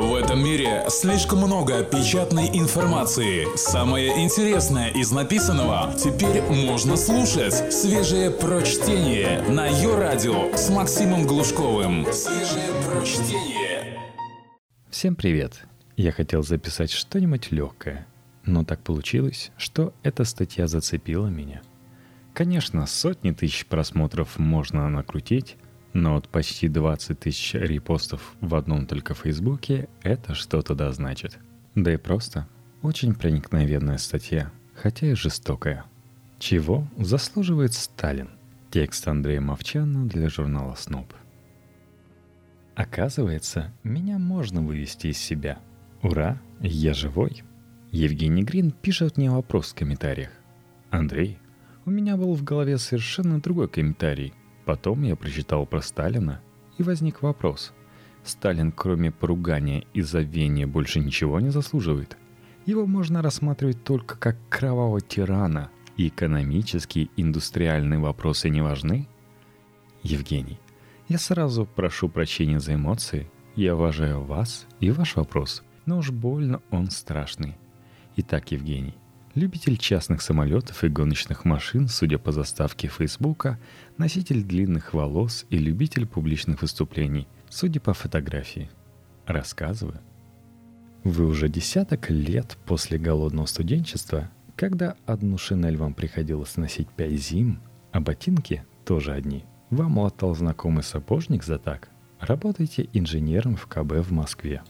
В этом мире слишком много печатной информации. Самое интересное из написанного теперь можно слушать. Свежее прочтение на ее радио с Максимом Глушковым. Свежее прочтение. Всем привет! Я хотел записать что-нибудь легкое, но так получилось, что эта статья зацепила меня. Конечно, сотни тысяч просмотров можно накрутить, но вот почти 20 тысяч репостов в одном только Фейсбуке — это что-то да значит. Да и просто очень проникновенная статья, хотя и жестокая. Чего заслуживает Сталин? Текст Андрея Мовчана для журнала «Сноб». Оказывается, меня можно вывести из себя. Ура, я живой. Евгений Грин пишет мне вопрос в комментариях. Андрей, у меня был в голове совершенно другой комментарий. Потом я прочитал про Сталина, и возник вопрос. Сталин, кроме поругания и забвения, больше ничего не заслуживает. Его можно рассматривать только как кровавого тирана, и экономические, индустриальные вопросы не важны? Евгений, я сразу прошу прощения за эмоции. Я уважаю вас и ваш вопрос, но уж больно он страшный. Итак, Евгений, Любитель частных самолетов и гоночных машин, судя по заставке Фейсбука, носитель длинных волос и любитель публичных выступлений, судя по фотографии. Рассказываю. Вы уже десяток лет после голодного студенчества, когда одну шинель вам приходилось носить пять зим, а ботинки тоже одни, вам латал знакомый сапожник за так, работаете инженером в КБ в Москве.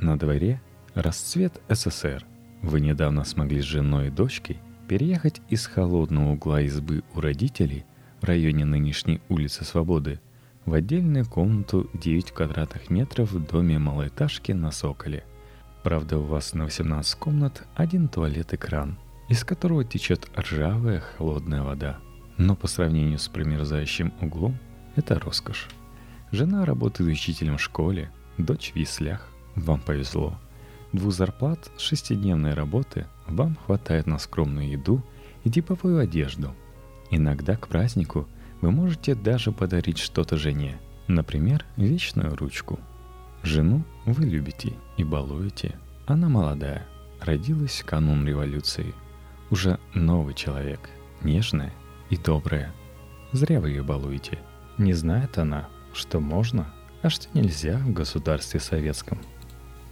На дворе расцвет СССР – вы недавно смогли с женой и дочкой переехать из холодного угла избы у родителей в районе нынешней улицы Свободы в отдельную комнату 9 квадратных метров в доме малоэтажки на Соколе. Правда, у вас на 18 комнат один туалет-экран, из которого течет ржавая холодная вода. Но по сравнению с промерзающим углом, это роскошь. Жена работает учителем в школе, дочь в яслях. Вам повезло – Двух зарплат шестидневной работы вам хватает на скромную еду и типовую одежду. Иногда к празднику вы можете даже подарить что-то жене, например, вечную ручку. Жену вы любите и балуете. Она молодая, родилась канун революции. Уже новый человек, нежная и добрая. Зря вы ее балуете. Не знает она, что можно, а что нельзя в государстве советском –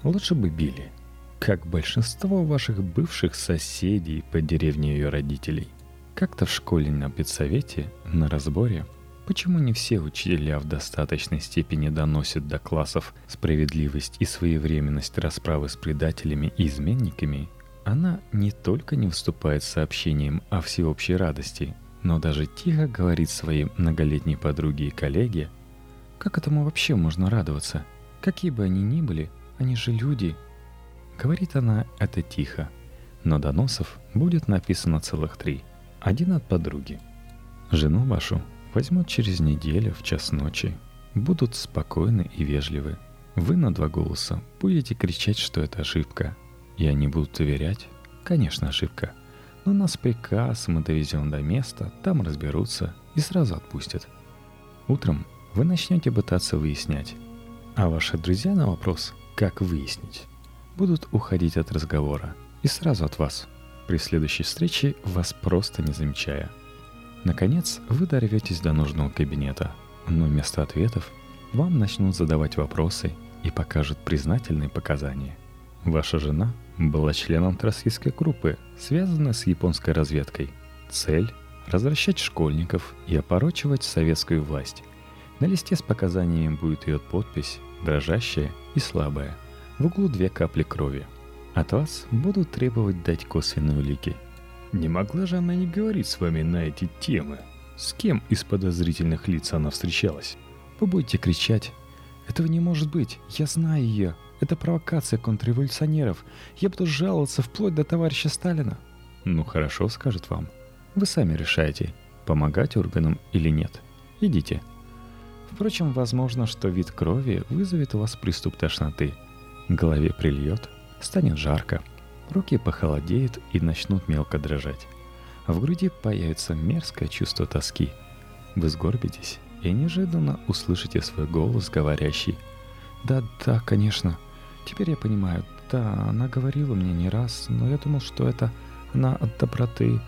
Лучше бы били, как большинство ваших бывших соседей по деревне ее родителей. Как-то в школе на педсовете, на разборе, почему не все учителя в достаточной степени доносят до классов справедливость и своевременность расправы с предателями и изменниками, она не только не выступает с сообщением о всеобщей радости, но даже тихо говорит своей многолетней подруге и коллеге, как этому вообще можно радоваться, какие бы они ни были – они же люди. Говорит она это тихо, но доносов будет написано целых три. Один от подруги. Жену вашу возьмут через неделю в час ночи. Будут спокойны и вежливы. Вы на два голоса будете кричать, что это ошибка. И они будут уверять, конечно, ошибка. Но нас приказ, мы довезем до места, там разберутся и сразу отпустят. Утром вы начнете пытаться выяснять. А ваши друзья на вопрос как выяснить? Будут уходить от разговора и сразу от вас, при следующей встрече вас просто не замечая. Наконец, вы дорветесь до нужного кабинета, но вместо ответов вам начнут задавать вопросы и покажут признательные показания. Ваша жена была членом троцкистской группы, связанной с японской разведкой. Цель – развращать школьников и опорочивать советскую власть. На листе с показаниями будет ее подпись дрожащая и слабая. В углу две капли крови. От вас будут требовать дать косвенные улики. Не могла же она не говорить с вами на эти темы? С кем из подозрительных лиц она встречалась? Вы будете кричать. Этого не может быть. Я знаю ее. Это провокация контрреволюционеров. Я буду жаловаться вплоть до товарища Сталина. Ну хорошо, скажет вам. Вы сами решаете, помогать органам или нет. Идите. Впрочем, возможно, что вид крови вызовет у вас приступ тошноты. Голове прильет, станет жарко, руки похолодеют и начнут мелко дрожать. В груди появится мерзкое чувство тоски. Вы сгорбитесь и неожиданно услышите свой голос, говорящий «Да-да, конечно, Теперь я понимаю, да, она говорила мне не раз, но я думал, что это она от доброты.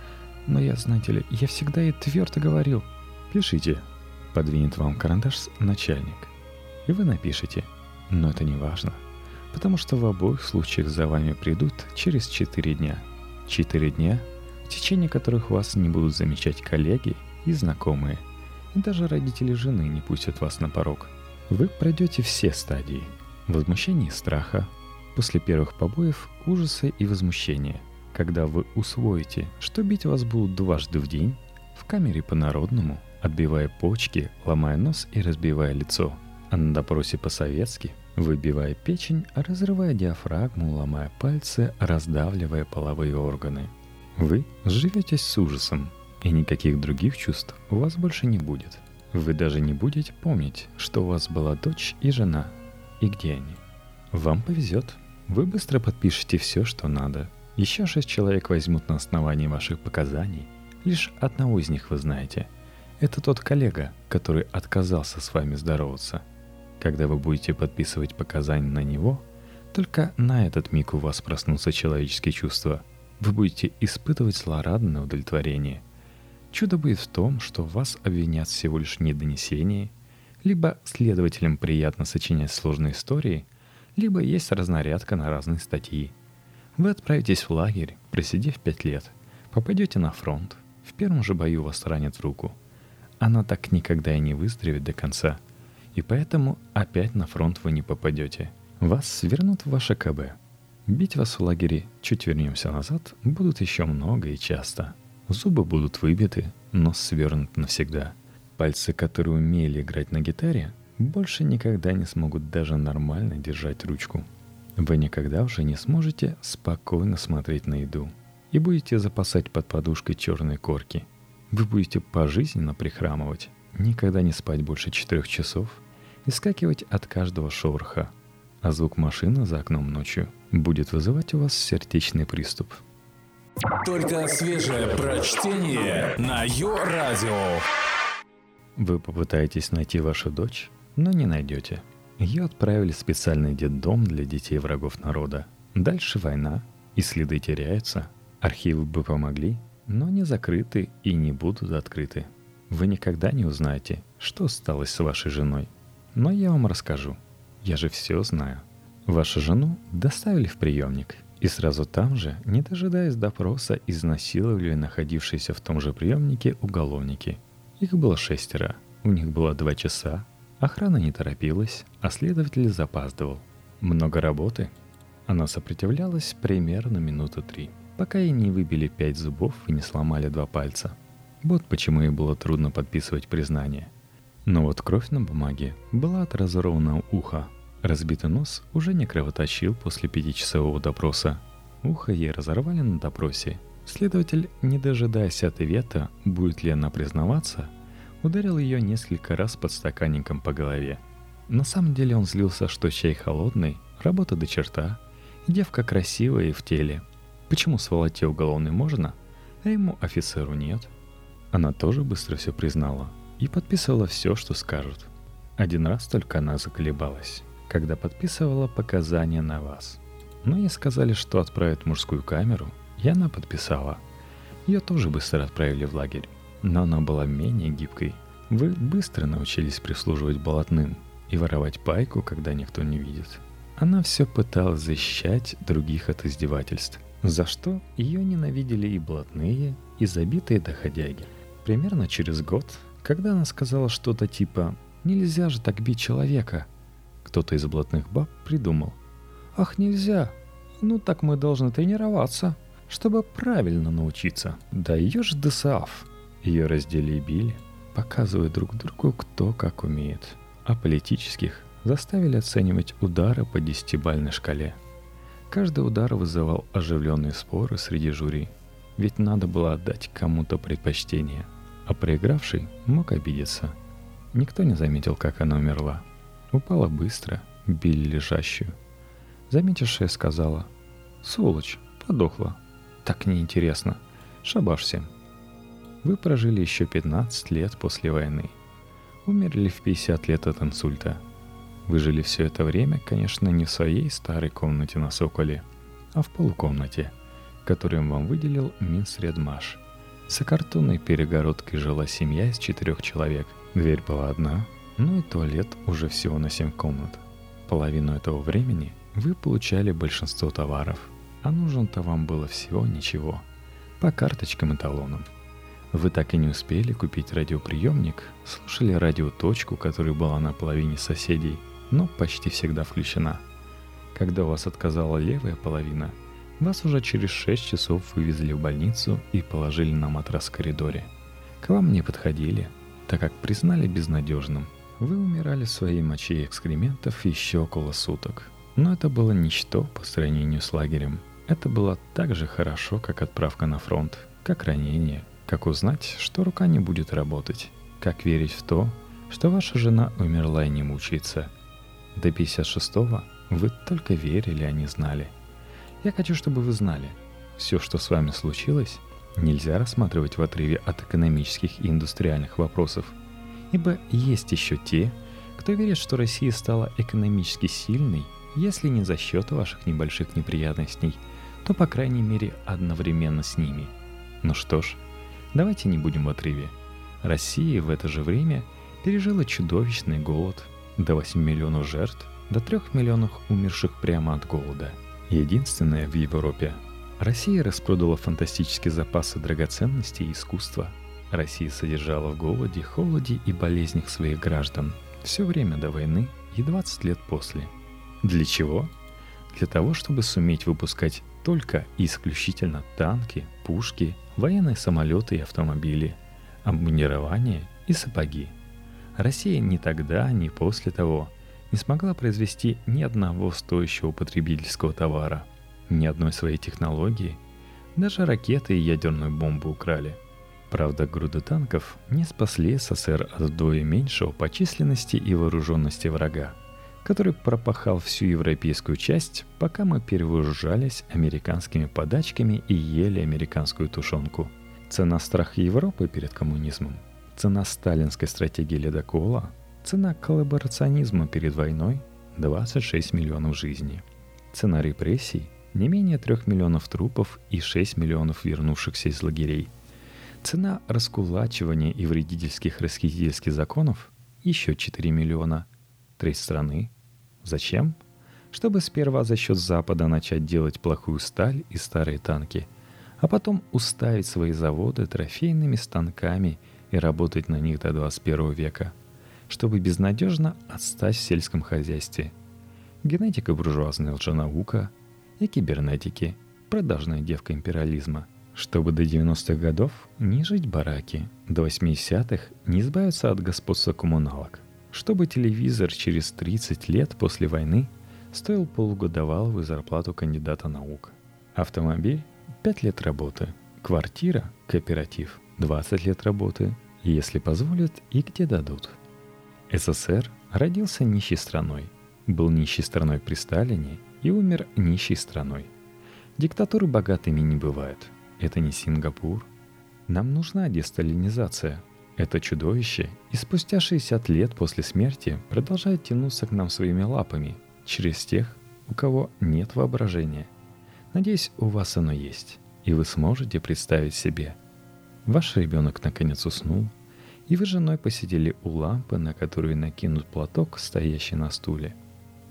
Но я, знаете ли, я всегда ей твердо говорил. Пишите. Подвинет вам карандаш начальник. И вы напишите. Но это не важно. Потому что в обоих случаях за вами придут через 4 дня. 4 дня, в течение которых вас не будут замечать коллеги и знакомые. И даже родители жены не пустят вас на порог. Вы пройдете все стадии. Возмущение и страха, после первых побоев ужаса и возмущения. Когда вы усвоите, что бить вас будут дважды в день, в камере по-народному, отбивая почки, ломая нос и разбивая лицо, а на допросе по-советски, выбивая печень, разрывая диафрагму, ломая пальцы, раздавливая половые органы. Вы сживетесь с ужасом, и никаких других чувств у вас больше не будет. Вы даже не будете помнить, что у вас была дочь и жена, и где они. Вам повезет. Вы быстро подпишете все, что надо. Еще шесть человек возьмут на основании ваших показаний. Лишь одного из них вы знаете. Это тот коллега, который отказался с вами здороваться. Когда вы будете подписывать показания на него, только на этот миг у вас проснутся человеческие чувства. Вы будете испытывать злорадное удовлетворение. Чудо будет в том, что вас обвинят всего лишь в либо следователям приятно сочинять сложные истории – либо есть разнарядка на разные статьи. Вы отправитесь в лагерь, просидев пять лет, попадете на фронт, в первом же бою вас ранят в руку. Она так никогда и не выздоровеет до конца, и поэтому опять на фронт вы не попадете. Вас свернут в ваше КБ. Бить вас в лагере, чуть вернемся назад, будут еще много и часто. Зубы будут выбиты, нос свернут навсегда. Пальцы, которые умели играть на гитаре, больше никогда не смогут даже нормально держать ручку. Вы никогда уже не сможете спокойно смотреть на еду и будете запасать под подушкой черные корки. Вы будете пожизненно прихрамывать, никогда не спать больше четырех часов и скакивать от каждого шороха, а звук машины за окном ночью будет вызывать у вас сердечный приступ. Только свежее прочтение на Йо-Радио. Вы попытаетесь найти вашу дочь, но не найдете. Ее отправили в специальный детдом для детей врагов народа. Дальше война, и следы теряются. Архивы бы помогли, но не закрыты и не будут открыты. Вы никогда не узнаете, что стало с вашей женой. Но я вам расскажу. Я же все знаю. Вашу жену доставили в приемник, и сразу там же, не дожидаясь допроса, изнасиловали находившиеся в том же приемнике уголовники. Их было шестеро. У них было два часа, Охрана не торопилась, а следователь запаздывал. Много работы. Она сопротивлялась примерно минуту три, пока ей не выбили пять зубов и не сломали два пальца. Вот почему ей было трудно подписывать признание. Но вот кровь на бумаге была от разорванного уха. Разбитый нос уже не кровоточил после пятичасового допроса. Ухо ей разорвали на допросе. Следователь, не дожидаясь ответа, будет ли она признаваться, ударил ее несколько раз под стаканником по голове. На самом деле он злился, что чай холодный, работа до черта, девка красивая и в теле. Почему сволоте уголовный можно, а ему офицеру нет? Она тоже быстро все признала и подписывала все, что скажут. Один раз только она заколебалась, когда подписывала показания на вас. Но ей сказали, что отправят в мужскую камеру, и она подписала. Ее тоже быстро отправили в лагерь но она была менее гибкой. Вы быстро научились прислуживать болотным и воровать пайку, когда никто не видит. Она все пыталась защищать других от издевательств, за что ее ненавидели и блатные, и забитые доходяги. Примерно через год, когда она сказала что-то типа «Нельзя же так бить человека», кто-то из блатных баб придумал «Ах, нельзя! Ну так мы должны тренироваться, чтобы правильно научиться». Да ее ж ДСАФ, ее раздели и били, показывая друг другу, кто как умеет. А политических заставили оценивать удары по десятибальной шкале. Каждый удар вызывал оживленные споры среди жюри, ведь надо было отдать кому-то предпочтение, а проигравший мог обидеться. Никто не заметил, как она умерла. Упала быстро, били лежащую. Заметившая сказала, «Сволочь, подохла. Так неинтересно. Шабаш всем». Вы прожили еще 15 лет после войны. Умерли в 50 лет от инсульта. Вы жили все это время, конечно, не в своей старой комнате на Соколе, а в полукомнате, которую вам выделил Минсредмаш. За картонной перегородкой жила семья из четырех человек. Дверь была одна, ну и туалет уже всего на семь комнат. Половину этого времени вы получали большинство товаров, а нужно-то вам было всего ничего. По карточкам и талонам – вы так и не успели купить радиоприемник, слушали радиоточку, которая была на половине соседей, но почти всегда включена. Когда у вас отказала левая половина, вас уже через 6 часов вывезли в больницу и положили на матрас в коридоре. К вам не подходили, так как признали безнадежным. Вы умирали своей моче и экскрементов еще около суток. Но это было ничто по сравнению с лагерем. Это было так же хорошо, как отправка на фронт, как ранение, как узнать, что рука не будет работать? Как верить в то, что ваша жена умерла и не мучается? До 56-го вы только верили, а не знали. Я хочу, чтобы вы знали, все, что с вами случилось, нельзя рассматривать в отрыве от экономических и индустриальных вопросов, ибо есть еще те, кто верит, что Россия стала экономически сильной, если не за счет ваших небольших неприятностей, то по крайней мере одновременно с ними. Ну что ж, Давайте не будем в отрыве. Россия в это же время пережила чудовищный голод, до 8 миллионов жертв, до 3 миллионов умерших прямо от голода. Единственная в Европе. Россия распродала фантастические запасы драгоценностей и искусства. Россия содержала в голоде, холоде и болезнях своих граждан все время до войны и 20 лет после. Для чего? Для того, чтобы суметь выпускать только и исключительно танки, пушки, военные самолеты и автомобили, обмундирование и сапоги. Россия ни тогда, ни после того не смогла произвести ни одного стоящего потребительского товара, ни одной своей технологии, даже ракеты и ядерную бомбу украли. Правда, груды танков не спасли СССР от вдвое меньшего по численности и вооруженности врага – который пропахал всю европейскую часть, пока мы перевозжались американскими подачками и ели американскую тушенку. Цена страха Европы перед коммунизмом, цена сталинской стратегии ледокола, цена коллаборационизма перед войной – 26 миллионов жизней. Цена репрессий – не менее 3 миллионов трупов и 6 миллионов вернувшихся из лагерей. Цена раскулачивания и вредительских расхитительских законов – еще 4 миллиона – треть страны. Зачем? Чтобы сперва за счет Запада начать делать плохую сталь и старые танки, а потом уставить свои заводы трофейными станками и работать на них до 21 века, чтобы безнадежно отстать в сельском хозяйстве. Генетика буржуазная лженаука и кибернетики, продажная девка империализма – чтобы до 90-х годов не жить бараки, до 80-х не избавиться от господства коммуналок – чтобы телевизор через 30 лет после войны стоил полугодовалую зарплату кандидата наук. Автомобиль – 5 лет работы. Квартира – кооператив – 20 лет работы, если позволят и где дадут. СССР родился нищей страной, был нищей страной при Сталине и умер нищей страной. Диктатуры богатыми не бывает. Это не Сингапур. Нам нужна десталинизация – это чудовище и спустя 60 лет после смерти продолжает тянуться к нам своими лапами через тех, у кого нет воображения. Надеюсь, у вас оно есть, и вы сможете представить себе. Ваш ребенок наконец уснул, и вы с женой посидели у лампы, на которую накинут платок, стоящий на стуле.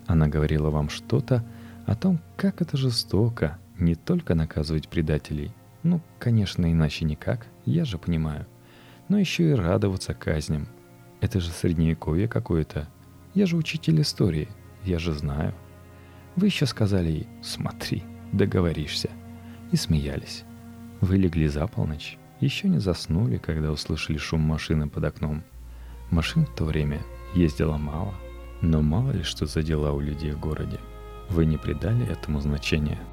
Она говорила вам что-то о том, как это жестоко не только наказывать предателей, ну, конечно, иначе никак, я же понимаю – но еще и радоваться казням. Это же средневековье какое-то. Я же учитель истории, я же знаю. Вы еще сказали ей «смотри, договоришься» и смеялись. Вы легли за полночь, еще не заснули, когда услышали шум машины под окном. Машин в то время ездило мало, но мало ли что за дела у людей в городе. Вы не придали этому значения –